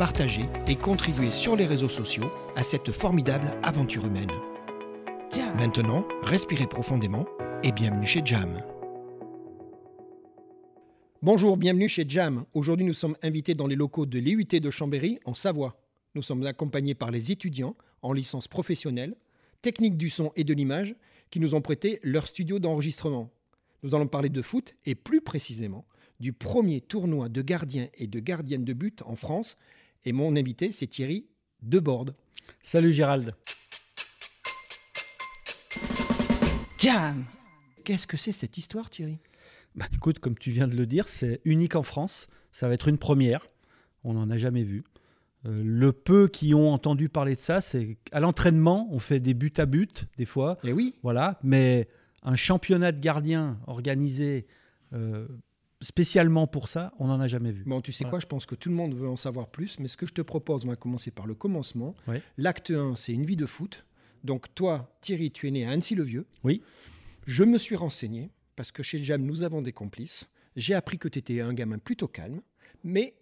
partagez et contribuez sur les réseaux sociaux à cette formidable aventure humaine. Maintenant, respirez profondément et bienvenue chez Jam. Bonjour, bienvenue chez Jam. Aujourd'hui, nous sommes invités dans les locaux de l'IUT de Chambéry, en Savoie. Nous sommes accompagnés par les étudiants en licence professionnelle, technique du son et de l'image, qui nous ont prêté leur studio d'enregistrement. Nous allons parler de foot et plus précisément du premier tournoi de gardiens et de gardiennes de but en France. Et mon invité, c'est Thierry Deborde. Salut Gérald. Jam Qu'est-ce que c'est cette histoire, Thierry? Bah, Écoute, comme tu viens de le dire, c'est unique en France. Ça va être une première. On n'en a jamais vu. Euh, le peu qui ont entendu parler de ça, c'est qu'à l'entraînement, on fait des buts à but, des fois. Et eh oui. Voilà. Mais un championnat de gardiens organisé euh, spécialement pour ça, on n'en a jamais vu. Bon, tu sais quoi, je pense que tout le monde veut en savoir plus, mais ce que je te propose, on va commencer par le commencement. L'acte 1, c'est une vie de foot. Donc toi, Thierry, tu es né à Annecy-le-Vieux. Oui. Je me suis renseigné, parce que chez Jam, nous avons des complices. J'ai appris que tu étais un gamin plutôt calme, mais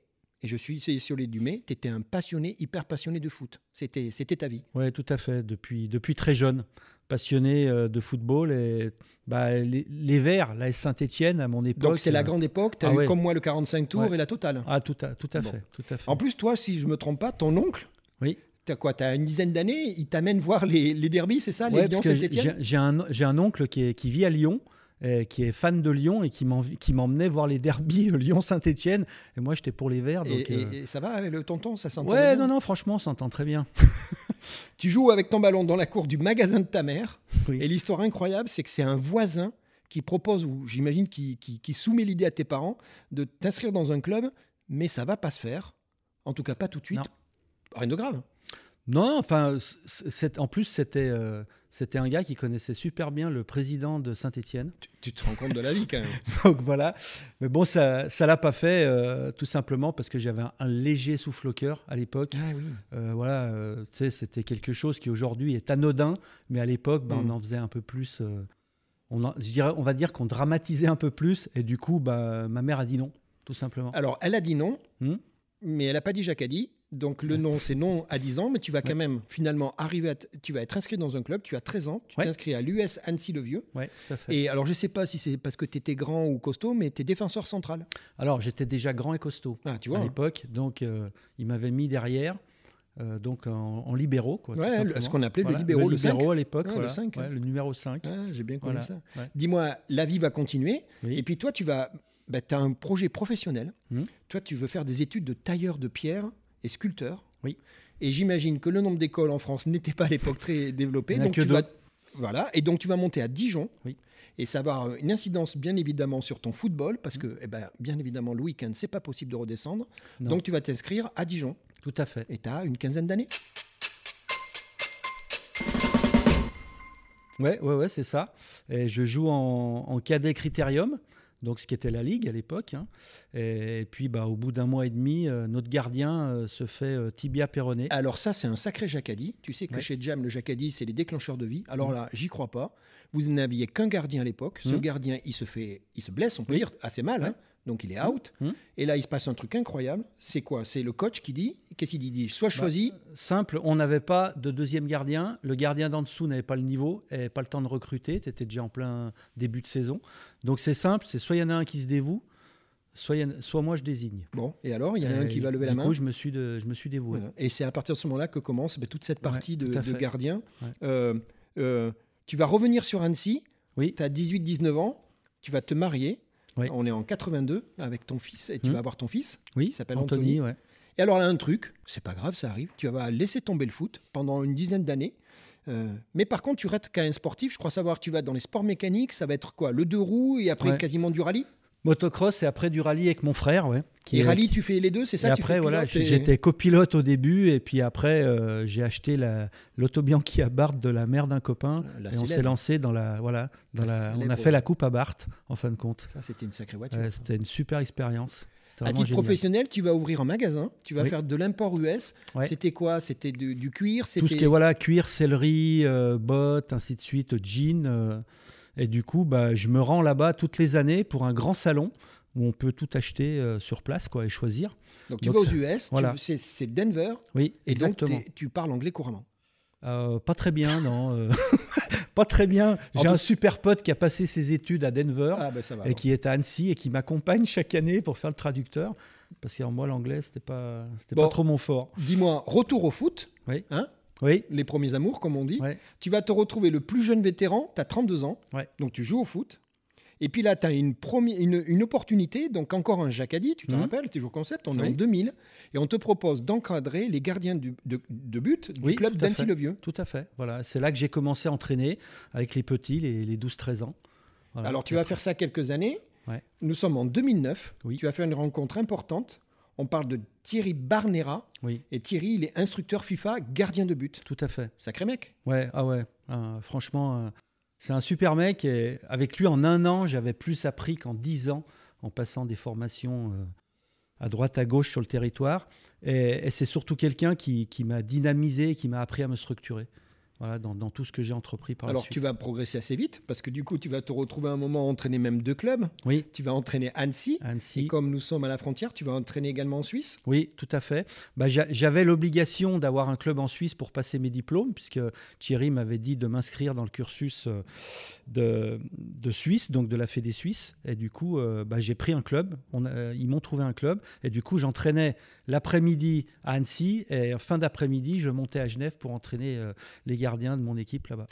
et je suis sur les Dumais, tu étais un passionné, hyper passionné de foot. C'était, c'était ta vie. Oui, tout à fait. Depuis, depuis très jeune, passionné euh, de football. Et bah, les, Verts, la Saint-Etienne, à mon époque. Donc c'est la euh, grande époque, tu as ah eu comme moi le 45 tours et la totale. Ah, tout à, tout, à fait, tout à fait. En plus, toi, si je ne me trompe pas, ton oncle, oui. Tu as quoi Tu as une dizaine d'années, il t'amène voir les, les derbys, c'est ça Les Lyon-Saint-Etienne J'ai un, un, oncle qui, est, qui vit à Lyon euh, qui est fan de Lyon et qui m'emmenait voir les derbies Lyon-Saint-Etienne. Et moi, j'étais pour les Verts. Donc, euh, et, ça va avec le tonton Ça s'entend Ouais, non, non, franchement, on s'entend très bien. tu joues avec ton ballon dans la cour du magasin de ta mère. Et l'histoire incroyable, c'est que c'est un voisin qui propose, ou j'imagine qui, qui, soumet l'idée à tes parents, de t'inscrire dans un club, mais ça va pas se faire. En tout cas, pas tout de suite. Rien de grave. Non, enfin, en plus, c'était euh, c'était un gars qui connaissait super bien le président de Saint-Étienne. Tu, te rends compte de la vie quand même. Donc voilà. Mais bon, ça ne l'a pas fait euh, tout simplement parce que j'avais un, léger souffle au cœur à l'époque. Ah oui. Euh, voilà, tu sais, c'était quelque chose qui aujourd'hui est anodin, mais à l'époque, ben, on mm. en faisait un peu plus. on, on va dire qu'on dramatisait un peu plus et du coup, bah, ma mère a dit non, tout simplement. Alors, elle a dit non. Hmm? mais elle n'a pas dit Jacques a dit. Donc le nom, c'est non à 10 ans, mais tu vas quand même finalement arriver à. Tu vas être inscrit dans un club, tu as 13 ans, tu t'inscris à l'US Annecy-le-Vieux. Ouais, Et alors je ne sais pas si c'est parce que tu étais grand ou costaud, mais tu es défenseur central. Alors j'étais déjà grand et costaud ah, tu vois, à l'époque, donc euh, il m'avait mis derrière. Euh, donc en, libéraux. Quoi, ce qu'on appelait le libéraux, le, libéraux à l'époque, le, 5, le numéro 5. Ah, j'ai bien connu ça. Dis-moi, la vie va continuer, et puis toi, tu vas bah, as un projet professionnel. Hmm. Toi, tu veux faire des études de tailleur de pierre et sculpteur. Oui. Et j'imagine que le nombre d'écoles en France n'était pas à l'époque très développé. Donc tu vas, voilà. Et donc tu vas monter à Dijon. Oui. Et ça va avoir une incidence bien évidemment sur ton football, parce hmm. que eh ben, bien évidemment le week-end, c'est pas possible de redescendre. Donc tu vas t'inscrire à Dijon. Tout à fait. Et tu as une quinzaine d'années. Ouais, ouais, ouais, c'est ça. Et je joue en, en cadet critérium donc ce qui était la Ligue à l'époque. Hein. Et, puis, bah, au bout d'un mois et demi, euh, notre gardien euh, se fait euh, tibia péroné. Alors ça, c'est un sacré jacadi. Tu sais que chez Jam, le jacadi, c'est les déclencheurs de vie. Alors mm. là, j'y crois pas. Vous n'aviez qu'un gardien à l'époque. Ce mm. gardien, il se fait, il se blesse, on peut dire, assez mal. Hein donc il est out. Hum. Et là, il se passe un truc incroyable. C'est quoi? C'est le coach qui dit Qu'est-ce qu'il dit? Soit bah, choisi. simple, on n'avait pas de deuxième gardien. Le gardien d'en dessous n'avait pas le niveau, et pas le temps de recruter. Tu étais déjà en plein début de saison. Donc c'est simple c'est soit il y en a un qui se dévoue, soit, moi je désigne. Bon, et alors, il y en a un qui va lever la main. coup, je me suis, de, je me suis dévoué. Voilà. Et c'est à partir de ce moment-là que commence ben, toute cette Ouais, partie de, de gardien. Ouais. Euh, euh, tu vas revenir sur Annecy, Oui, tu as 18-19 ans, tu vas te marier. Oui. On est en 82 avec ton fils et tu Hmm. vas avoir ton fils. oui, qui s'appelle Anthony, ouais. Et alors là, un truc, c'est pas grave, ça arrive. Tu vas laisser tomber le foot pendant une dizaine d'années. Euh, mais par contre, tu restes quand même sportif. Je crois savoir que tu vas dans les sports mécaniques. Ça va être quoi Le deux roues et après Ouais. quasiment du rallye? Motocross et après du rallye avec mon frère, ouais. qui Et est- rallye, qui- tu fais les deux, c'est ça et tu fais après, voilà, et- j'étais copilote au début, et puis après, euh, j'ai acheté la- l'autobianchi à Barthes de la mère d'un copain, La et on s'est lancé dans la, voilà, dans La la, on a fait la coupe à Barthes, en fin de compte. Ça, c'était une sacrée voiture. C'était une super expérience. À titre génial. professionnel, tu vas ouvrir un magasin, tu vas Oui. faire de l'import US. Ouais. C'était quoi? C'était du, du cuir? Tout ce qui est voilà, cuir, céleri, euh, bottes, ainsi de suite, jeans. Et du coup, bah, je me rends là-bas toutes les années pour un grand salon où on peut tout acheter euh, sur place quoi, et choisir. Donc tu Donc, vas aux US, voilà. c'est Denver, Oui, et exactement. donc t'es- tu parles anglais couramment. Euh, pas très bien, non. euh, pas très bien. En J'ai un super pote qui a passé ses études à Denver Ah ben va. et qui est à Annecy et qui m'accompagne chaque année pour faire le traducteur. Parce que moi, l'anglais, c'était pas, c'était Bon. pas trop mon fort. Dis-moi, retour au foot, Oui. Hein Oui. les premiers amours comme on dit. Ouais. Tu vas te retrouver le plus jeune vétéran, tu as 32 ans, Ouais. donc tu joues au foot. Et puis là, tu as une, une, une opportunité, donc encore un Jacadi, tu te Mhm. rappelles, toujours concept, on est en 2000, et on te propose d'encadrer les gardiens du- de, de but du Oui, club d'Annecy-le-Vieux. Tout à fait. Voilà, c'est là que j'ai commencé à entraîner avec les petits, les, les 12-13 ans. Voilà. Alors tu vas faire ça quelques années. Ouais. Nous sommes en 2009. Oui. Tu vas faire une rencontre importante. On parle de Thierry Barnera. Oui, Et Thierry, il est instructeur FIFA, gardien de but. tout à fait. Sacré mec. Ouais, ah ouais. euh, franchement, euh, c'est un super mec. Et avec lui, en un an, j'avais plus appris qu'en dix ans en passant des formations euh, à droite, à gauche sur le territoire. Et, et c'est surtout quelqu'un qui, qui m'a dynamisé, qui m'a appris à me structurer. Voilà, dans, dans tout ce que j'ai entrepris par Alors la suite. tu vas progresser assez vite parce que du coup, tu vas te retrouver à un moment à entraîner même deux clubs. Oui, Tu vas entraîner Annecy. à Et Annecy. comme nous sommes à la frontière, tu vas entraîner également en Suisse. Oui, tout à fait. Bah, j'a- J'avais l'obligation d'avoir un club en Suisse pour passer mes diplômes, puisque Thierry m'avait dit de m'inscrire dans le cursus euh, de, de Suisse, donc de la Fédé Suisse. Et du coup, euh, bah, j'ai pris un club. On euh, ils m'ont trouvé un club. Et du coup, j'entraînais l'après-midi à Annecy. Et en fin d'après-midi, je montais à Genève pour entraîner euh, les de mon équipe là-bas.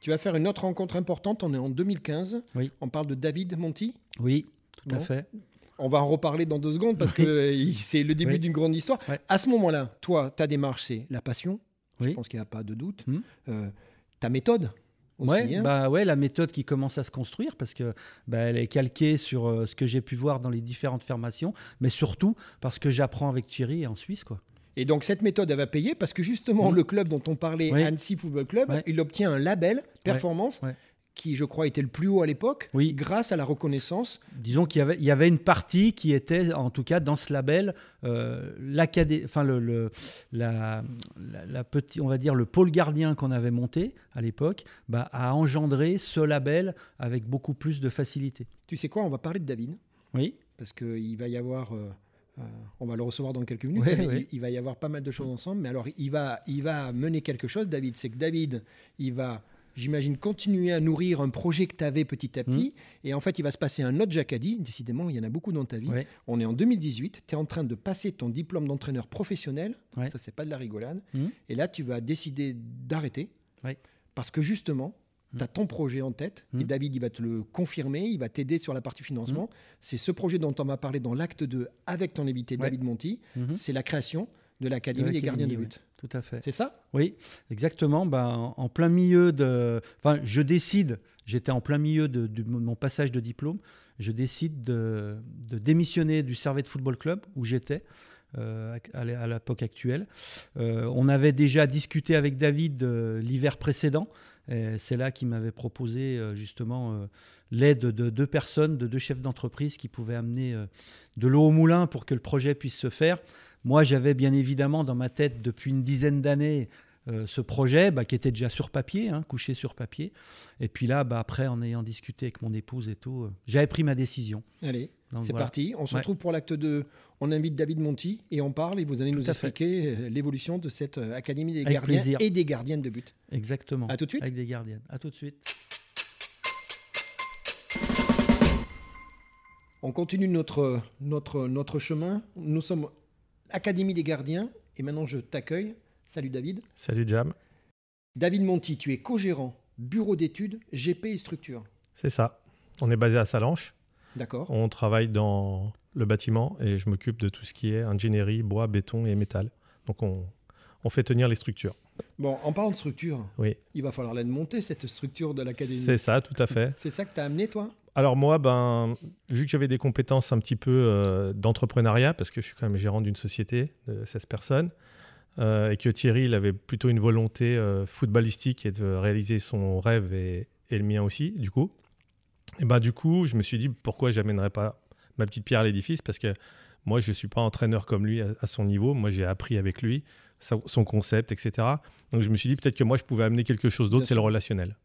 Tu vas faire une autre rencontre importante. On est en 2015. Oui. On parle de David Monti. Oui, tout à fait. On va en reparler dans deux secondes parce Oui. que euh, c'est le début Oui. d'une grande histoire. Ouais. À ce moment-là, toi, ta démarche, c'est la passion. Je pense qu'il n'y a pas de doute. Hmm. Euh, ta méthode aussi. Ouais, hein. bah ouais, la méthode qui commence à se construire parce que bah, elle est calquée sur euh, ce que j'ai pu voir dans les différentes formations, mais surtout parce que j'apprends avec Thierry en Suisse, quoi. Et donc cette méthode, elle va payer parce que justement, Hmm. le club dont on parlait, Oui. Annecy Football Club, Ouais. il obtient un label performance ouais. qui, je crois, était le plus haut à l'époque, Oui. grâce à la reconnaissance. Disons qu'il y avait, il y avait une partie qui était, en tout cas, dans ce label, euh, enfin le, le- la, la, la petit, on va dire le pôle gardien qu'on avait monté à l'époque, bah, a engendré ce label avec beaucoup plus de facilité. Tu sais quoi, on va parler de David Oui, parce qu'il va y avoir, euh, euh, on va le recevoir dans quelques minutes, Ouais, ouais. Il, il va y avoir pas mal de choses ensemble. Mais alors, il va, il va mener quelque chose, David. C'est que David, il va, j'imagine, continuer à nourrir un projet que tu avais petit à petit. Et en fait, il va se passer un autre Jacadi. Décidément, il y en a beaucoup dans ta vie. Ouais. On est en 2018, tu es en train de passer ton diplôme d'entraîneur professionnel. Ça, c'est pas de la rigolade. Mhm. Et là, tu vas décider d'arrêter. Parce que justement, Tu as ton projet en tête. Et Mhm. David, il va te le confirmer. Il va t'aider sur la partie financement. C'est ce projet dont on va parler dans l'acte 2 avec ton invité Ouais. David Monti. Mhm. C'est la création de l'Académie De des gardiens de but. tout à fait. C'est ça? Oui, exactement. Ben, en, en plein milieu de. Enfin, je décide, j'étais en plein milieu de, de mon passage de diplôme, je décide de, de démissionner du Servette Football Club où j'étais. euh, à l'époque actuelle. Euh, on avait déjà discuté avec David euh, l'hiver précédent. C'est là qu'il m'avait proposé euh, justement euh, l'aide de deux personnes, de deux chefs d'entreprise qui pouvaient amener euh, de l'eau au moulin pour que le projet puisse se faire. Moi, j'avais bien évidemment dans ma tête depuis une dizaine d'années euh, ce projet bah, qui était déjà sur papier, hein, couché sur papier. Et puis là, bah, après, en ayant discuté avec mon épouse et tout, euh, j'avais pris ma décision. Allez, c'est voilà. parti. On se Ouais. retrouve pour l'acte 2. On invite David Monti et on parle et vous allez nous expliquer euh, l'évolution de cette Académie des Avec gardiens plaisir. et des gardiennes de but. Exactement. À tout de suite. Avec des gardiennes. À tout de suite. On continue notre, notre, notre chemin. Nous sommes Académie des gardiens et maintenant je t'accueille. Salut David. Salut Jam. David Monti, tu es co-gérant, bureau d'études, GP et structure. C'est ça. On est basé à Salanches. D'accord. On travaille dans le bâtiment et je m'occupe de tout ce qui est ingénierie, bois, béton et métal. Donc on, on fait tenir les structures. Bon, en parlant de structure, Oui, il va falloir la monter, cette structure de l'académie. c'est ça, tout à fait. C'est ça que tu as amené, toi? Alors moi, ben, vu que j'avais des compétences un petit peu euh, d'entrepreneuriat, parce que je suis quand même gérant d'une société de 16 personnes, et que Thierry, il avait plutôt une volonté euh, footballistique et de réaliser son rêve et, et le mien aussi, du coup. Et ben du coup, je me suis dit pourquoi j'amènerais pas ma petite pierre à l'édifice, parce que moi, je suis pas entraîneur comme lui à, à son niveau. Moi, j'ai appris avec lui son concept, etc. Donc je me suis dit peut-être que moi, je pouvais amener quelque chose d'autre, c'est le relationnel.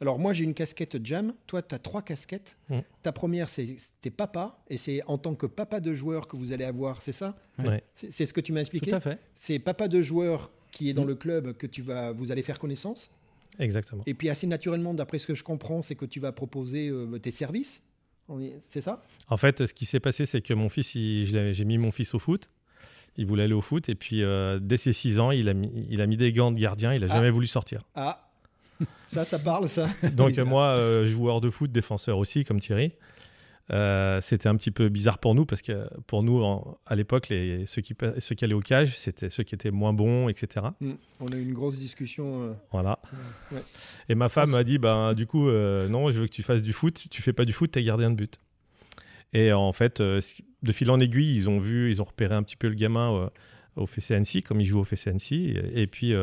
Alors, moi, j'ai une casquette Jam. Toi, tu as trois casquettes. Mm. Ta première, c'est t'es papa. Et c'est en tant que papa de joueur que vous allez avoir, c'est ça? Ouais. C'est ce que tu m'as expliqué? Tout à fait. C'est papa de joueur qui est dans Mm. le club que tu vas, vous allez faire connaissance? Exactement. Et puis, assez naturellement, d'après ce que je comprends, c'est que tu vas proposer euh, tes services. C'est ça? En fait, ce qui s'est passé, c'est que mon fils, j'ai mis mon fils au foot. Il voulait aller au foot. Et puis, euh, dès ses 6 ans, il a, mis, il a mis des gants de gardien. Il n'a Ah. jamais voulu sortir. Ah Ça, ça parle, ça Donc, euh, moi, euh, joueur de foot, défenseur aussi, comme Thierry, euh, c'était un petit peu bizarre pour nous parce que pour nous, en- à l'époque, ceux, qui, ceux qui allaient au cage, c'était ceux qui étaient moins bons, etc. Mm. On a eu une grosse discussion. euh, Voilà. Ouais. Et ma femme m'a dit, ben, du coup, euh, non, je veux que tu fasses du foot. Tu fais pas du foot, t'es gardien de but. Et en fait, de fil en aiguille, ils ont vu, ils ont repéré un petit peu le gamin au FCNC, comme il joue au FCNC. Et, et puis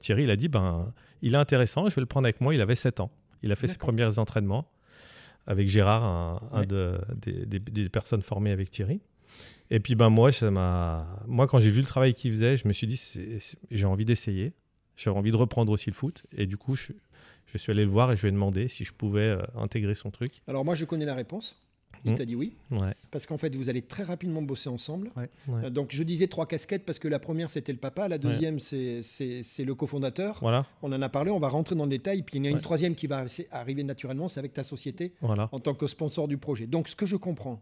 Thierry, il a dit, ben, il est intéressant, je vais le prendre avec moi. Il avait 7 ans. Il a fait ses premiers entraînements avec Gérard, un, un Ouais. de- des, des- des personnes formées avec Thierry. Et puis ben moi, ça m'a, moi quand j'ai vu le travail qu'il faisait, je me suis dit, j'ai envie d'essayer. J'avais envie de reprendre aussi le foot. Et du coup, je, je suis allé le voir et je lui ai demandé si je pouvais euh, intégrer son truc. Alors, moi, je connais la réponse. Il Mm. t'a dit oui. Ouais. Parce qu'en fait, vous allez très rapidement bosser ensemble. ouais. Euh, Donc, je disais trois casquettes parce que la première, c'était le papa. La deuxième, c'est- le cofondateur. Voilà, On en a parlé, on va rentrer dans le détail. Puis, il y en a une troisième qui va arriver naturellement, c'est avec ta société voilà. en tant que sponsor du projet. Donc, ce que je comprends,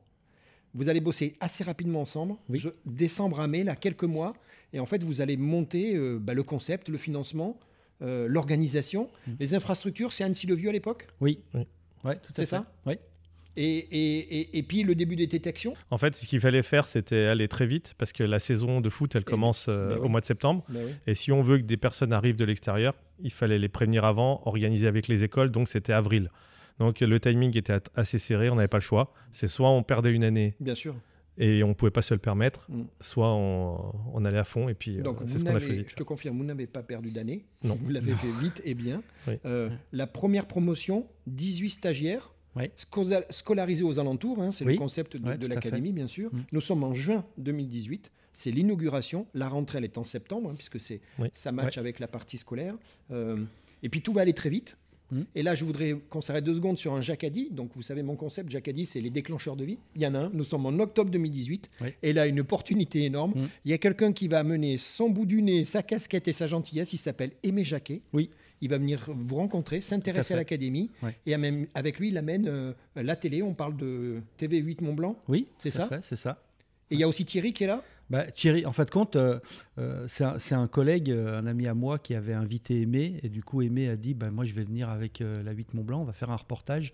vous allez bosser assez rapidement ensemble. Oui. Je- décembre à mai, là, quelques mois. Et en fait, vous allez monter euh, bah, le concept, le financement, euh, l'organisation. Mm. Les infrastructures, c'est Annecy-le-Vieux à l'époque? Oui. Oui. Ouais, C'est ça? Oui. Et, et, et, et puis, le début des détections En fait, ce qu'il fallait faire, c'était aller très vite parce que la saison de foot, elle commence euh, ben oui. au mois de septembre. Bah oui. Et si on veut que des personnes arrivent de l'extérieur, il fallait les prévenir avant, organiser avec les écoles. Donc, c'était avril. Donc, le timing était assez serré, on n'avait pas le choix. C'est soit on perdait une année Bien sûr. et on ne pouvait pas se le permettre, Mm. soit on, on allait à fond et puis euh, c'est ce qu'on a choisi. je te confirme, vous n'avez pas perdu d'année. Non. Vous l'avez fait vite et bien. Oui. Euh, la première promotion, 18 stagiaires. Oui. Scolarisés aux alentours, hein, c'est Oui. le concept de, Ouais, l'académie, bien sûr. Mm. Nous sommes en juin 2018, c'est l'inauguration. La rentrée, elle est en septembre, hein, puisque c'est, Oui. ça match avec la partie scolaire. Euh, et puis tout va aller très vite. Mm. Et là, je voudrais qu'on s'arrête deux secondes sur un Jacadi. Donc, vous savez, mon concept, Jacadi, c'est les déclencheurs de vie. Il y en a un. Nous sommes en octobre 2018. Oui. Et là, une opportunité énorme. Mm. Il y a quelqu'un qui va amener son bout du nez, sa casquette et sa gentillesse. Il s'appelle Aimé Jacquet. Oui. Il va venir vous rencontrer, s'intéresser à, l'académie. Et même- avec lui, il amène euh, la télé. On parle de TV8 Mont Blanc. Oui, C'est ça C'est ça. Et il y a aussi Thierry qui est là. Bah, Thierry, en fait, compte, euh, euh, c'est un, collègue, euh, un ami à moi qui avait invité Aimé. Et du coup, Aimé a dit bah, Moi, je vais venir avec la 8 Mont Blanc, on va faire un reportage.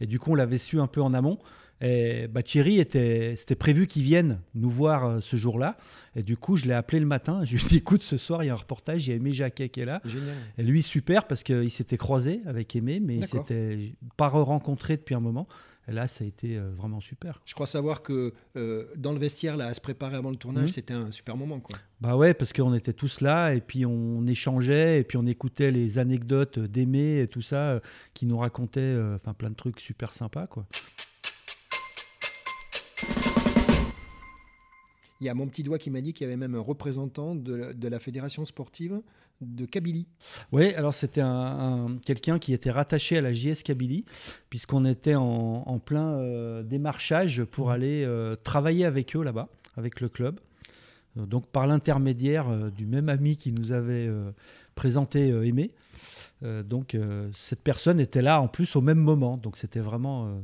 Et du coup, on l'avait su un peu en amont. Et bah, Thierry, était, c'était prévu qu'il vienne nous voir ce jour-là. Et du coup, je l'ai appelé le matin. Je lui ai dit Écoute, ce soir, il y a un reportage. Il y a Aimé Jacquet qui est là. Génial. Et lui, super, parce qu'il s'était croisé avec Aimé, mais il s'était pas rencontré depuis un moment. Là, ça a été euh, vraiment super. Je crois savoir que euh, dans le vestiaire, là, à se préparer avant le tournage, Mhm. c'était un super moment. Quoi. Bah ouais, parce qu'on était tous là et puis on échangeait et puis on écoutait les anecdotes d'Aimé et tout ça euh, qui nous racontait euh, plein de trucs super sympas quoi. Il y a mon petit doigt qui m'a dit qu'il y avait même un représentant de, la- de la fédération sportive de Kabylie. Oui, alors c'était un, un- quelqu'un qui était rattaché à la JS Kabylie puisqu'on était en, en plein euh, démarchage pour aller euh, travailler avec eux là-bas, avec le club. Euh, donc par l'intermédiaire euh, du même ami qui nous avait présenté Aimé. Donc cette personne était là en plus au même moment, donc c'était vraiment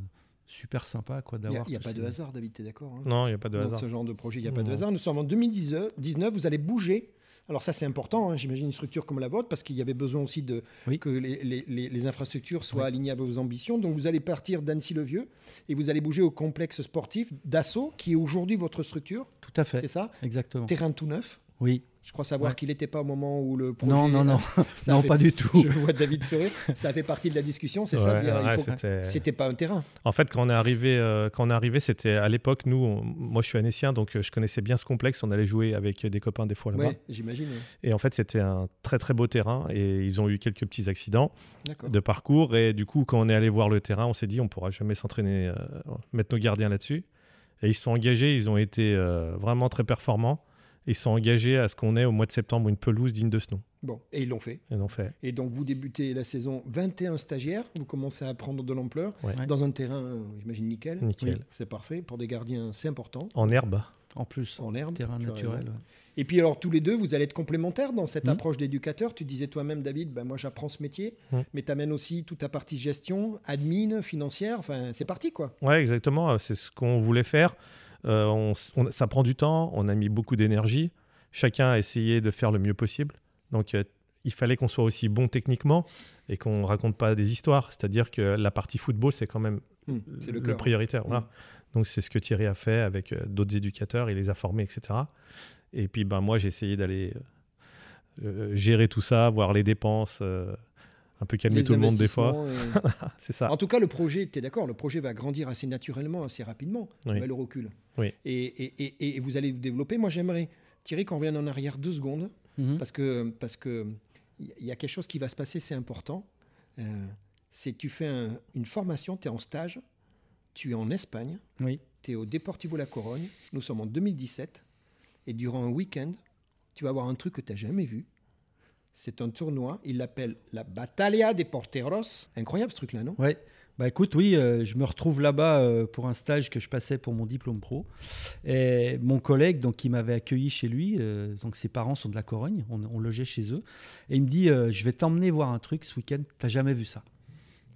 super sympa quoi Il n'y a, d'avoir. il y a tous pas de hasard, David, tu es d'accord hein Non, il n'y a pas de Dans hasard. ce genre de projet, il n'y a pas de hasard. Nous sommes en 2019, vous allez bouger. Alors ça, c'est important, hein, j'imagine, une structure comme la vôtre, parce qu'il y avait besoin aussi de, Oui. que les, les- les- les infrastructures soient Oui. alignées à vos ambitions. Donc vous allez partir d'Annecy-le-Vieux et vous allez bouger au complexe sportif d'Assaut, qui est aujourd'hui votre structure, Tout à fait, c'est ça? Exactement. Terrain tout neuf. Oui. Je crois savoir Ouais. qu'il n'était pas au moment où le projet... Non, non, non, ça non, fait- pas du tout. Je vois David sourire. Ça fait partie de la discussion, c'est ça Ouais, dire, il ouais, faut- c'était- C'était pas un terrain. En fait, quand on est arrivé, euh, quand on est arrivé, c'était à l'époque, nous, on- moi je suis annécien, donc euh, je connaissais bien ce complexe. On allait jouer avec des copains des fois là-bas. J'imagine. ouais. Et en fait, c'était un très très beau terrain et ils ont eu quelques petits accidents D'accord. de parcours. Et du coup, quand on est allé voir le terrain, on s'est dit, on pourra jamais s'entraîner, euh, mettre nos gardiens là-dessus. Et ils se sont engagés, ils ont été euh, vraiment très performants. Ils se sont engagés à ce qu'on ait au mois de septembre une pelouse digne de ce nom. Bon, et ils l'ont fait. Ils l'ont fait. Et donc, vous débutez la saison 21 stagiaires, vous commencez à prendre de l'ampleur Ouais. Dans un terrain, j'imagine, nickel. Nickel. Oui, C'est parfait. Pour des gardiens, c'est important. En herbe. En plus, En herbe. terrain naturel. ouais. Et puis, alors, tous les deux, vous allez être complémentaires dans cette Mhm. approche d'éducateur. Tu disais toi-même, David, ben, moi, j'apprends ce métier, Mhm. mais tu amènes aussi toute ta partie gestion, admin, financière. Enfin, c'est parti, quoi. Ouais, exactement. C'est ce qu'on voulait faire. Euh, on ça prend du temps. On a mis beaucoup d'énergie. Chacun a essayé de faire le mieux possible. Donc, euh, il fallait qu'on soit aussi bon techniquement et qu'on raconte pas des histoires. C'est-à-dire que la partie football, c'est quand même Mhm. C'est le prioritaire. voilà. Donc, c'est ce que Thierry a fait avec euh, d'autres éducateurs. Il les a formés, etc. Et puis, ben, moi, j'ai essayé d'aller euh, euh, gérer tout ça, voir les dépenses, euh, un peu calmer tout le monde des fois. et- c'est ça. En tout cas, le projet, tu es d'accord, le projet va grandir assez naturellement, assez rapidement, Oui. le recul. Oui. Et, et- et- et vous allez vous développer. Moi, j'aimerais, Thierry, qu'on revienne en arrière deux secondes, Mhm. parce que parce que il y a quelque chose qui va se passer, c'est important. Euh, c'est tu fais un- une formation, tu es en stage, tu es en Espagne, Oui. tu es au Deportivo La Corogne, nous sommes en 2017, et durant un week-end, tu vas voir un truc que tu n'as jamais vu. C'est un tournoi, il l'appelle la Battaglia de Porteros. Incroyable ce truc-là, non? Ouais. Bah écoute, oui, euh, je me retrouve là-bas euh, pour un stage que je passais pour mon diplôme pro. Et mon collègue, donc, qui m'avait accueilli chez lui, euh, ses parents sont de la Corogne, on, on logeait chez eux, et il me dit Je vais t'emmener voir un truc ce week-end, t'as jamais vu ça.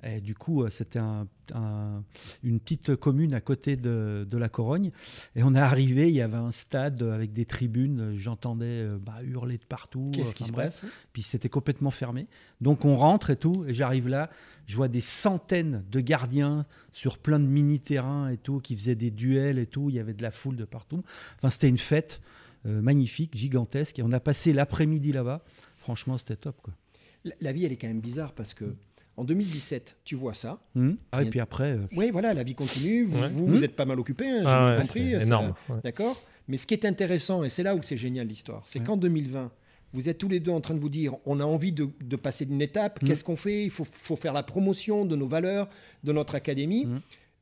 Et du coup, euh, c'était un- un- une petite commune à côté de, de la Corogne. Et on est arrivé, il y avait un stade avec des tribunes, j'entendais euh, bah, hurler de partout. Qu'est-ce qui se passe? Puis c'était complètement fermé. Donc on rentre et tout, et j'arrive là, je vois des centaines de gardiens sur plein de mini-terrains et tout, qui faisaient des duels et tout, il y avait de la foule de partout. Enfin, c'était une fête euh, magnifique, gigantesque, et on a passé l'après-midi là-bas. Franchement, c'était top. Quoi. La, la vie, elle est quand même bizarre parce que en 2017, tu vois ça. Hum. Ah, et puis après, euh, Oui, voilà, la vie continue. Vous, Ouais. vous, vous êtes pas mal occupé, hein, j'ai Ah ouais, compris. c'est énorme. ouais. D'accord Mais ce qui est intéressant, et c'est là où c'est génial l'histoire, c'est Ouais. qu'en 2020, vous êtes tous les deux en train de vous dire on a envie de, de passer d'une étape, Mhm. qu'est-ce qu'on fait? Il faut, faut faire la promotion de nos valeurs, de notre académie.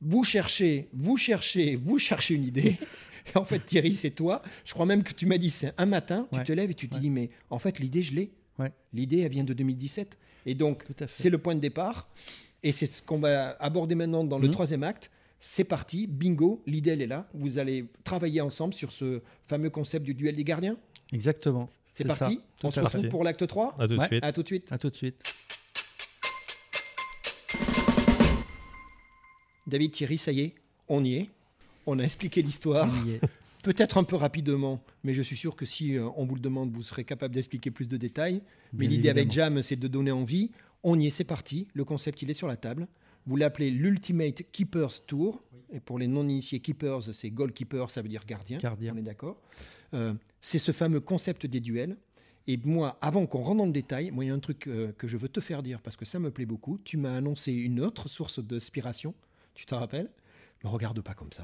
Vous cherchez, vous cherchez, vous cherchez une idée. En fait, Thierry, c'est toi. Je crois même que tu m'as dit c'est un matin, tu te lèves et tu te Ouais. dis mais en fait, l'idée, je l'ai. Ouais. L'idée, elle vient de 2017. Et donc, c'est le point de départ. Et c'est ce qu'on va aborder maintenant dans le Mhm. troisième acte. C'est parti, bingo, l'idée elle est là. Vous allez travailler ensemble sur ce fameux concept du duel des gardiens. Exactement. C'est ça, parti. tout On se retrouve pour l'acte 3. À tout de Ouais. suite. À tout de suite. À tout de suite. David, Thierry, ça y est, on y est. On a expliqué l'histoire, On y est. peut-être un peu rapidement, mais je suis sûr que si euh, on vous le demande, vous serez capable d'expliquer plus de détails. Mais l'idée avec. Jam, c'est de donner envie. On y est, c'est parti. Le concept, il est sur la table. Vous l'appelez l'Ultimate Keepers Tour. Et pour les non-initiés, Keepers, c'est goalkeeper, ça veut dire gardien. Gardien. On est d'accord. Euh, c'est ce fameux concept des duels. Et moi, avant qu'on rentre dans le détail, moi, il y a un truc euh, que je veux te faire dire parce que ça me plaît beaucoup. Tu m'as annoncé une autre source d'inspiration. Tu te rappelles? Me regarde pas comme ça.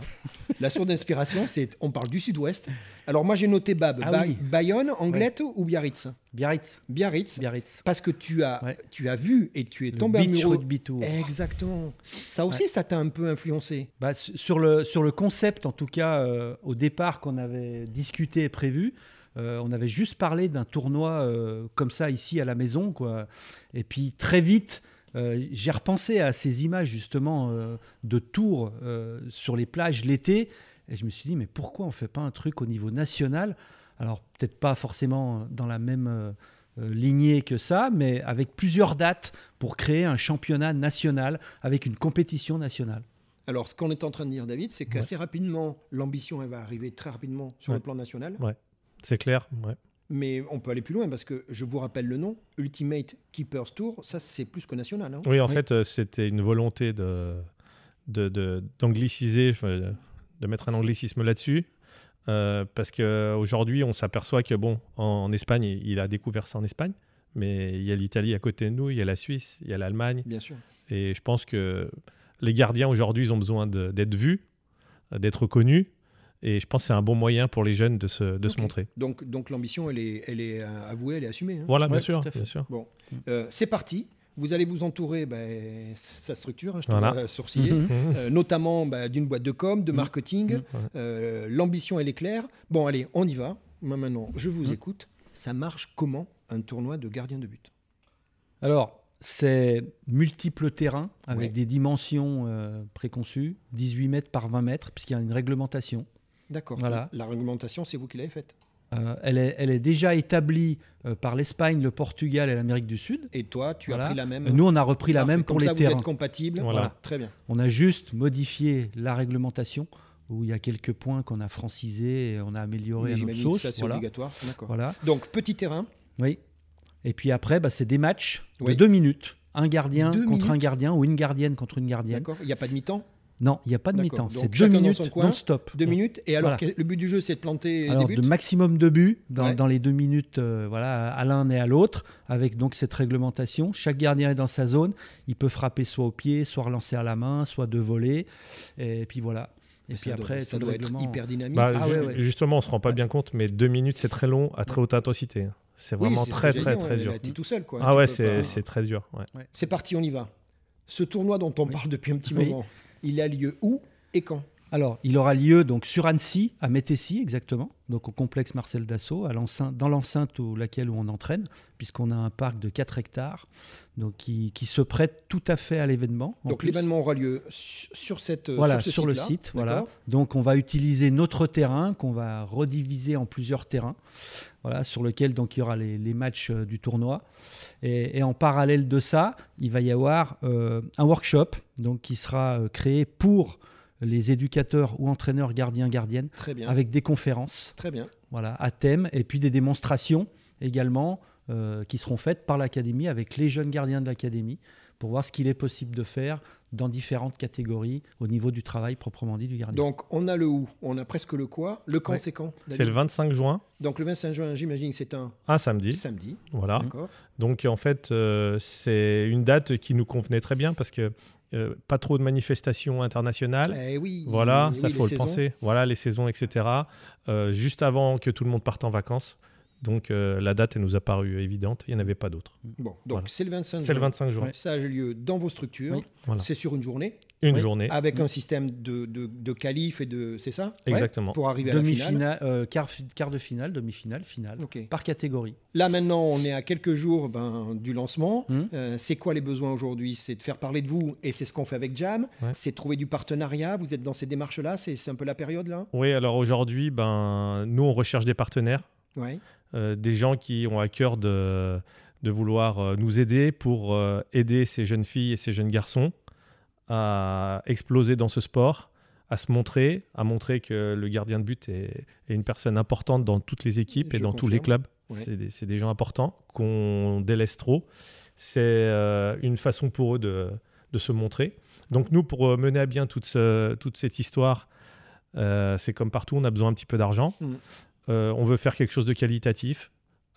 La source d'inspiration, c'est on parle du Sud-Ouest. Alors moi, j'ai noté Bab. Ah Ba- oui. Bayonne, Anglette ou Biarritz? Biarritz. Biarritz. Biarritz. Parce que tu as, Ouais. tu as vu et tu es Le tombé beach amoureux. rugby tour. Exactement. Ça aussi, ça t'a un peu influencé? Bah, su- sur, le, sur le concept, en tout cas, euh, au départ qu'on avait discuté et prévu, euh, on avait juste parlé d'un tournoi euh, comme ça ici à la maison. Quoi. Et puis très vite, euh, j'ai repensé à ces images justement euh, de tours euh, sur les plages l'été. Et je me suis dit, mais pourquoi on ne fait pas un truc au niveau national? Alors peut-être pas forcément dans la même... lignée que ça, mais avec plusieurs dates pour créer un championnat national avec une compétition nationale. Alors, ce qu'on est en train de dire, David, c'est qu'assez rapidement, l'ambition, elle va arriver très rapidement sur Ouais. le plan national. C'est clair. ouais. Mais on peut aller plus loin parce que je vous rappelle le nom, Ultimate Keepers Tour, ça c'est plus que national. hein. Oui, en Oui. fait, euh, c'était une volonté de, de, de- d'angliciser, de mettre un anglicisme là-dessus. euh, parce qu'aujourd'hui, on s'aperçoit que, bon, en, en Espagne, il il a découvert ça en Espagne, mais il y a l'Italie à côté de nous, il y a la Suisse, il y a l'Allemagne. Bien sûr. Et je pense que les gardiens, aujourd'hui, ils ont besoin d'être vus, euh, d'être connus. Et je pense que c'est un bon moyen pour les jeunes de se, de se montrer. Donc, donc l'ambition, elle est, elle est euh, avouée, elle est assumée. hein. Voilà, bien Ouais, sûr. Bien. Bon, Euh, c'est parti. Vous allez vous entourer, ben, sa structure, hein, je Voilà. sourciller, Mhm. Mhm. Euh, notamment bah, d'une boîte de com, de Mhm. marketing. Mhm. Euh, L'ambition, elle est claire. Bon, allez, on y va. Moi, maintenant, je vous écoute. Ça marche comment un tournoi de gardien de but? Alors, c'est multiples terrains avec Ouais. des dimensions euh, préconçues, 18 mètres par 20 mètres, puisqu'il y a une réglementation. D'accord. Voilà. La réglementation, c'est vous qui l'avez faite. Euh, elle, est, elle est déjà établie euh, par l'Espagne, le Portugal et l'Amérique du Sud. Et toi, tu Voilà. as pris la même. Nous, on a repris la Parfait. même pour Comme les ça, Vous terrains. êtes compatible. Voilà. Très bien. On a juste modifié la réglementation, où il y a quelques points qu'on a francisés et on a amélioré Mais à notre j'imagine que sauce. ça, c'est voilà. obligatoire. D'accord. Voilà. Donc, petit terrain. Oui. Et puis après, bah, c'est des matchs Oui. de deux minutes. Un gardien Deux contre un gardien ou une gardienne contre une gardienne. D'accord. Il n'y a pas de mi-temps? Non, il n'y a pas de mi-temps. C'est deux minutes non-stop. Deux minutes. Et alors, Voilà. le but du jeu, c'est de planter Alors, des buts de maximum de buts dans, Ouais. dans les deux minutes, euh, voilà, à l'un et à l'autre, avec donc cette réglementation. Chaque gardien est dans sa zone. Il peut frapper soit au pied, soit relancer à la main, soit de voler. Et puis voilà. Et Ça puis doit- après, ça tout le doit être hyper dynamique. Bah, Ah ju- ouais, ouais. Justement, on se rend pas Ouais. bien compte, mais deux minutes, c'est très long à très haute intensité. C'est Oui, vraiment c'est ce très, très, dire, très ouais, dur. t'es tout seul, quoi. Ah ouais, c'est pas- c'est très dur. C'est parti, on y va. Ce tournoi dont on Oui. parle depuis un petit Oui. moment, il a lieu où et quand? Alors, il aura lieu donc sur Annecy, à Métessy exactement, donc au complexe Marcel Dassault, à dans l'enceinte où laquelle où on entraîne, puisqu'on a un parc de 4 hectares, donc qui, qui se prête tout à fait à l'événement. en Donc l'événement aura lieu su- sur, cette, Voilà, sur, ce sur le site. Voilà. Donc, on va utiliser notre terrain qu'on va rediviser en plusieurs terrains, voilà, sur lequel donc il y aura les, les matchs euh, du tournoi. Et, et en parallèle de ça, il va y avoir euh, un workshop donc qui sera euh, créé pour les éducateurs ou entraîneurs gardiens gardiennes Très bien. avec des conférences Très bien. voilà, à thème et puis des démonstrations également euh, qui seront faites par l'académie avec les jeunes gardiens de l'académie pour voir ce qu'il est possible de faire dans différentes catégories au niveau du travail proprement dit du gardien. Donc on a le où, on a presque le quoi. Le quand, Ouais. c'est quand C'est le 25 juin, Donc le 25 juin, j'imagine que c'est un un samedi. samedi. Voilà. Donc en fait, euh, c'est une date qui nous convenait très bien parce que euh, pas trop de manifestations internationales. Eh oui. Voilà, eh ça oui, faut le saisons. penser. Voilà, les saisons, etc. Euh, juste avant que tout le monde parte en vacances. Donc euh, la date, elle nous a paru évidente. Il n'y en avait pas d'autre. Bon, donc Voilà. c'est le 25 C'est le juin. 25 juin. Ouais. Ça a lieu dans vos structures. Oui. Voilà. C'est sur une journée Une Oui. journée. avec Mm. un système de, de, de qualif et de. C'est ça? Exactement. Pour arriver à la finale. Demi-finale, euh, quart, quart de finale, demi-finale, finale, par catégorie. Là maintenant, on est à quelques jours ben, du lancement. Mhm. Euh, c'est quoi les besoins aujourd'hui? C'est de faire parler de vous et c'est ce qu'on fait avec Jam. Ouais. C'est de trouver du partenariat. Vous êtes dans ces démarches-là. C'est c'est un peu la période là? Oui, alors aujourd'hui, ben, nous, on recherche des partenaires, Ouais. Euh, des gens qui ont à cœur de, de vouloir euh, nous aider pour euh, aider ces jeunes filles et ces jeunes garçons à exploser dans ce sport, à se montrer, à montrer que le gardien de but est, est une personne importante dans toutes les équipes et dans tous les clubs. Ouais. C'est des, des gens importants qu'on délaisse trop. C'est euh, une façon pour eux de, de se montrer. Donc nous, pour mener à bien toute, ce- toute cette histoire, euh, c'est comme partout, on a besoin un petit peu d'argent. Mm. Euh, on veut faire quelque chose de qualitatif.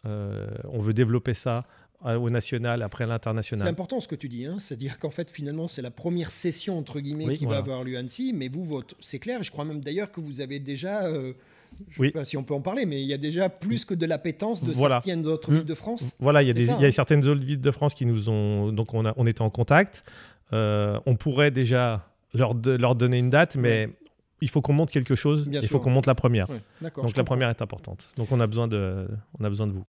Euh, on veut développer ça au national, après à C'est l'international. important ce que tu dis, hein. c'est-à-dire qu'en fait finalement c'est la première session entre guillemets Oui, qui voilà. va avoir lieu à Annecy, mais vous votre, c'est clair, je crois même d'ailleurs que vous avez déjà, euh, je Oui. sais pas si on peut en parler, mais il y a déjà plus que de l'appétence de Voilà. certaines autres Mm. villes de France. Voilà, il y a, C'est des, ça, il y a hein. certaines autres villes de France qui nous ont. Donc, on, a, on était en contact. Euh, on pourrait déjà leur, de- leur donner une date, mais il faut qu'on monte quelque chose. Il faut qu'on monte la première. Ouais. Donc, la première est importante. Donc, on a besoin de, on a besoin de vous.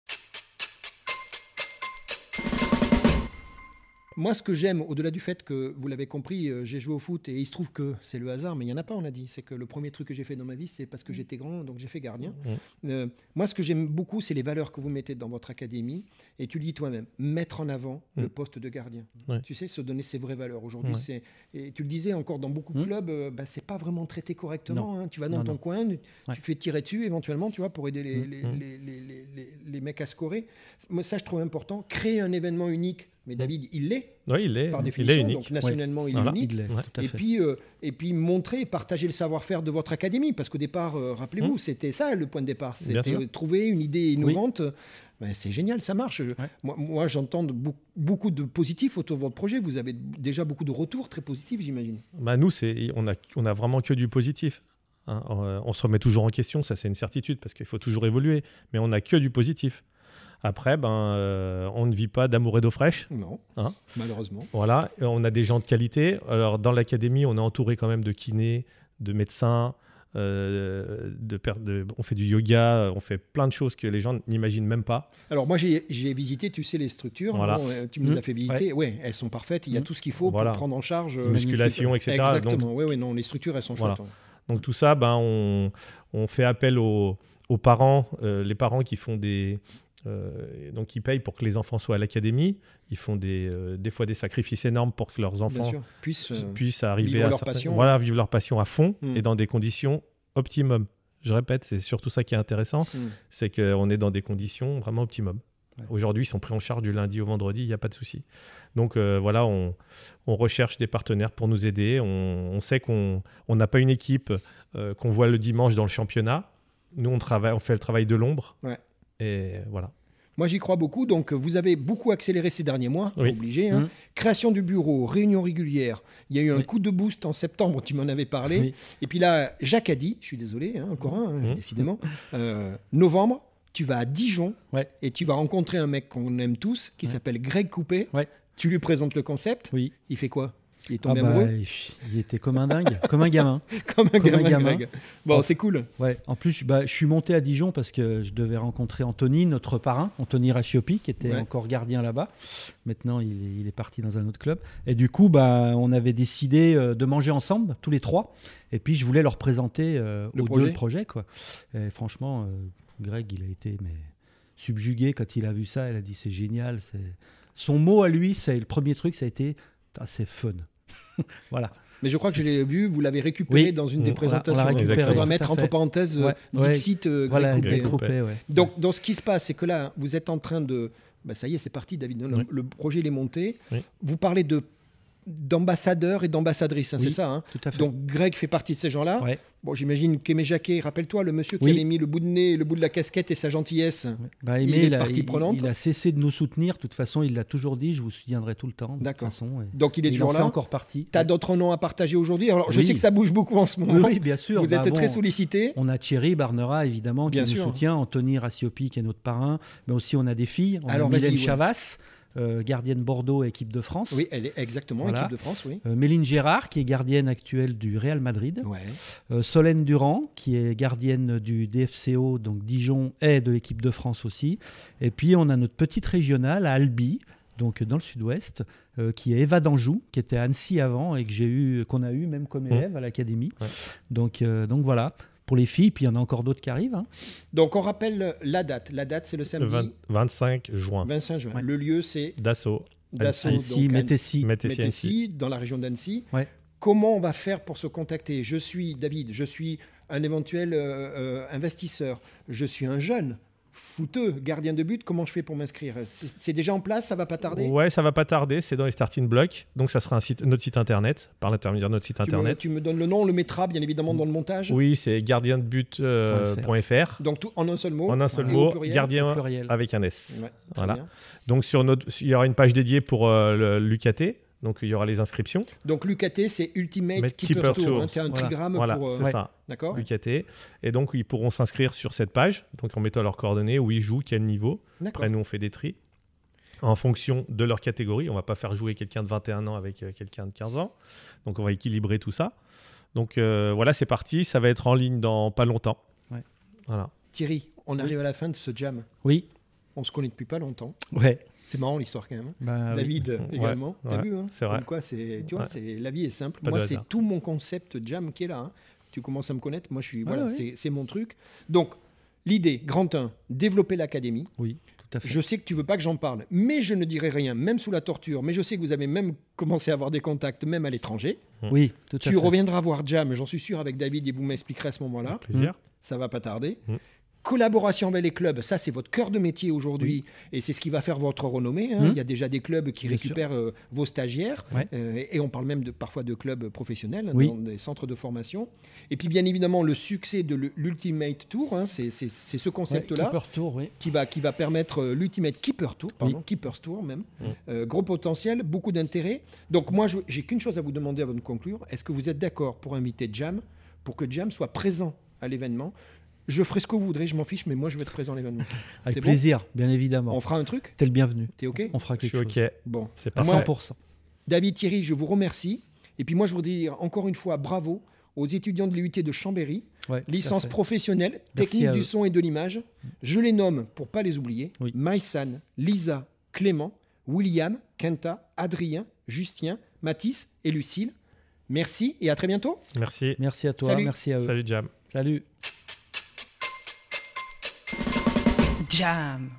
Moi, ce que j'aime, au-delà du fait que vous l'avez compris, euh, j'ai joué au foot et il se trouve que c'est le hasard, mais il n'y en a pas, on a dit. C'est que le premier truc que j'ai fait dans ma vie, c'est parce que j'étais grand, donc j'ai fait gardien. Mm. Euh, moi, ce que j'aime beaucoup, c'est les valeurs que vous mettez dans votre académie. Et tu le dis toi-même, mettre en avant Mm. le poste de gardien. Ouais. Tu sais, se donner ses vraies valeurs. Aujourd'hui, Ouais. c'est. Et tu le disais encore, dans beaucoup de Mm. clubs, euh, bah, c'est pas vraiment traité correctement. hein. Tu vas dans Non, ton non. coin, tu Ouais. fais tirer dessus éventuellement, tu vois, pour aider les, les, les, les- les- les- les mecs à scorer. Moi, ça, je trouve important. Créer un événement unique. Mais David, il l'est, Oui, il est, par il définition. est unique. Donc, nationalement, il Voilà. est unique. Il Ouais. Et puis, euh, et puis montrer partager le savoir-faire de votre académie. Parce qu'au départ, euh, rappelez-vous, c'était ça le point de départ. Mmh. C'était trouver une idée innovante. Ben, c'est génial, ça marche. Ouais. Moi, moi, j'entends beaucoup de positifs autour de votre projet. Vous avez déjà beaucoup de retours très positifs, j'imagine. Bah, nous, on, a, on a vraiment que du positif. hein. Euh, on se remet toujours en question, ça c'est une certitude, parce qu'il faut toujours évoluer, mais on n'a que du positif. Après, ben, euh, on ne vit pas d'amour et d'eau fraîche. Non, Hein malheureusement. Voilà, on a des gens de qualité. Alors, dans l'académie, on est entouré quand même de kinés, de médecins, euh, de, per- de- on fait du yoga, on fait plein de choses que les gens n'imaginent même pas. Alors moi j'ai visité, tu sais, les structures. Voilà. Bon, euh, tu nous Mmh. as fait visiter. Ouais. elles sont parfaites. Il y a Mmh. tout ce qu'il faut Voilà. pour prendre en charge. euh, Musculation, etc. Exactement. Oui, oui, non, les structures elles sont Voilà. chouettes. ouais. Donc tout ça, ben, on, on fait appel aux, aux parents, euh, les parents qui font des... euh, donc ils payent pour que les enfants soient à l'académie. Ils font des, euh, des fois des sacrifices énormes pour que leurs enfants sûr. Puisse, euh, puissent arriver vivre à leur certaines- passion. voilà, vivre leur passion à fond Mm. et dans des conditions optimum. Je répète, c'est surtout ça qui est intéressant, Mm. c'est qu'on est dans des conditions vraiment optimum. Ouais. Aujourd'hui, ils sont pris en charge du lundi au vendredi, il n'y a pas de souci. Donc euh, voilà, on, on recherche des partenaires pour nous aider. On, on sait qu'on on n'a pas une équipe qu'on voit le dimanche dans le championnat. Nous, on, travaille, on fait le travail de l'ombre. Ouais. Et voilà. Moi, j'y crois beaucoup. Donc, vous avez beaucoup accéléré ces derniers mois, Oui. obligé. hein. Mmh. Création du bureau, réunion régulière. Il y a eu un Oui. coup de boost en septembre, tu m'en avais parlé. Oui. Et puis là, Jacques a dit, je suis désolé, hein, encore un, hein, Mmh. décidément, euh, novembre, tu vas à Dijon Ouais. et tu vas rencontrer un mec qu'on aime tous, qui Ouais. s'appelle Greg Coupé. Ouais. Tu lui présentes le concept. Oui. Il fait quoi? Il est Ah bah, amoureux il il était comme un dingue, comme un gamin. comme un comme un gamin. Bon, c'est cool. Ouais. En plus, bah, je suis monté à Dijon parce que je devais rencontrer Anthony, notre parrain, Anthony Rachiopi, qui était Ouais. encore gardien là-bas. Maintenant, il est, il est parti dans un autre club. Et du coup, bah, on avait décidé euh, de manger ensemble, tous les trois. Et puis, je voulais leur présenter euh, Le aux projet. deux le projet. Quoi. Et franchement, euh, Greg, il a été mais, subjugué quand il a vu ça. Il a dit c'est génial. Son mot à lui, c'est le premier truc, ça a été c'est fun. voilà. Mais je crois que je l'ai vu, vous l'avez récupéré Oui. dans une On des on présentations. Il faudra tout mettre entre parenthèses euh, Ouais, ouais. Dixit euh, Voilà, Coupé. Ouais. Donc, dans ce qui se passe, c'est que là, vous êtes en train de. Bah, ça y est, c'est parti, David. Le, Oui. le projet, il est monté. Oui. Vous parlez de d'ambassadeurs et d'ambassadrices, hein, Oui. c'est ça hein Tout à fait. Donc, Greg fait partie de ces gens-là. Ouais. Bon, j'imagine qu'Aimé Jacquet, rappelle-toi, le monsieur qui avait mis le bout de nez, le bout de la casquette et sa gentillesse. Bah, Il Aimé, est il, a, partie il- prenante. il a cessé de nous soutenir. De toute façon, il l'a toujours dit, je vous soutiendrai tout le temps. D'accord. Donc, il est toujours en fait là. encore partie. Tu as d'autres noms à partager aujourd'hui? Alors, je Oui. sais que ça bouge beaucoup en ce moment. oui, bien sûr. Vous Bah, êtes très sollicité. On a Thierry Barnera, évidemment, qui Bien nous sûr. soutient. Anthony Rassiopi, qui est notre parrain. Mais aussi, on a des filles. On Alors, a Mylène. Chavas, gardienne Bordeaux, équipe de France. Oui, elle est exactement Voilà. équipe de France, oui. Euh, Méline Gérard, qui est gardienne actuelle du Real Madrid. Ouais. Euh, Solène Durand, qui est gardienne du DFCO, donc Dijon, et de l'équipe de France aussi. Et puis, on a notre petite régionale à Albi, donc dans le sud-ouest, euh, qui est Eva d'Anjou, qui était à Annecy avant et que j'ai eu, qu'on a eu même comme Mmh. élève à l'académie. Ouais. Donc, euh, donc voilà, pour les filles, puis il y en a encore d'autres qui arrivent. hein. Donc, on rappelle la date. La date, c'est le Le samedi 20 25 juin, 25 juin. Ouais. Le lieu, c'est d'assaut. Dassault, Annecy, donc, Métessy. Dans la région d'Annecy. Ouais. Comment on va faire pour se contacter? Je suis David, je suis un éventuel euh, euh, investisseur, je suis un jeune fouteux, gardien de but. Comment je fais pour m'inscrire? C'est déjà en place, ça va pas tarder? Ouais, ça va pas tarder, c'est dans les starting blocks. Donc ça sera un site, notre site internet, par l'intermédiaire de notre site tu me, internet. tu me donnes le nom, on le mettra bien évidemment dans le montage? Oui, c'est gardiendebut.fr. Donc tout, en un seul mot. en un seul mot, pluriel gardien avec un S. Ouais, Voilà. bien. Donc sur notre, il y aura une page dédiée pour euh, l'UKT. Donc il y aura les inscriptions. Donc l'UKT, c'est Ultimate Keeper, Keeper Tour. Tour. hein, C'est un Voilà. trigramme Voilà, pour. euh, c'est Ouais. ça, D'accord l'UKT. Et donc ils pourront s'inscrire sur cette page, donc en mettant leurs coordonnées, où ils jouent, quel niveau. D'accord. Après nous on fait des tris en fonction de leur catégorie. On va pas faire jouer quelqu'un de 21 ans avec euh, quelqu'un de 15 ans. Donc on va équilibrer tout ça. Donc euh, voilà, c'est parti. Ça va être en ligne dans pas longtemps. Ouais. Voilà. Thierry, on arrive à la fin de ce jam. Oui, On se connaît depuis pas longtemps. ouais. C'est marrant l'histoire quand même. hein. Bah, oui. David Ouais, également. T'as ouais, vu hein c'est vrai. Comme quoi, c'est, tu vois, Ouais. c'est, la vie est simple. Pas Moi, c'est tout mon concept jam qui est là. hein. Tu commences à me connaître. Moi, je suis. Voilà, c'est, c'est mon truc. Donc, l'idée, grand 1, développer l'académie. Oui, tout à fait. Je sais que tu veux pas que j'en parle, mais je ne dirai rien, même sous la torture. Mais je sais que vous avez même commencé à avoir des contacts, même à l'étranger. Oui, tout à Tu fait. reviendras voir Jam, j'en suis sûr, avec David, et vous m'expliquerez à ce moment-là. Plaisir. Ça va pas tarder. Mm. Collaboration avec les clubs, ça c'est votre cœur de métier aujourd'hui et c'est ce qui va faire votre renommée. hein. Mm. Il y a déjà des clubs qui Bien récupèrent euh, vos stagiaires Ouais. euh, et on parle même de, parfois de clubs professionnels Oui. dans des centres de formation. Et puis bien évidemment le succès de l'Ultimate Tour, hein, c'est ce concept-là oui. qui va, qui va permettre euh, l'Ultimate Keeper Tour, pardon, Keepers Tour même. Euh, gros potentiel, beaucoup d'intérêt. Donc moi, j'ai qu'une chose à vous demander avant de conclure. Est-ce que vous êtes d'accord pour inviter Jam, pour que Jam soit présent à l'événement? Je ferai ce que vous voudrez, je m'en fiche, mais moi je vais être présent à l'événement. Avec C'est bon plaisir, bien évidemment. On fera un truc T'es le bienvenu. T'es OK On fera Je suis quelque chose. OK. Bon. C'est pas 100%. David Thierry, je vous remercie. Et puis moi, je voudrais dire encore une fois bravo aux étudiants de l'UT de Chambéry, Ouais, licence professionnelle, Merci technique du son et de l'image. Je les nomme pour pas les oublier. Oui. Maïsan, Lisa, Clément, William, Kenta, Adrien, Justien, Mathis et Lucille. Merci et à très bientôt. Merci. Merci à toi, Salut. merci à eux. Salut Jam. Salut. Jam.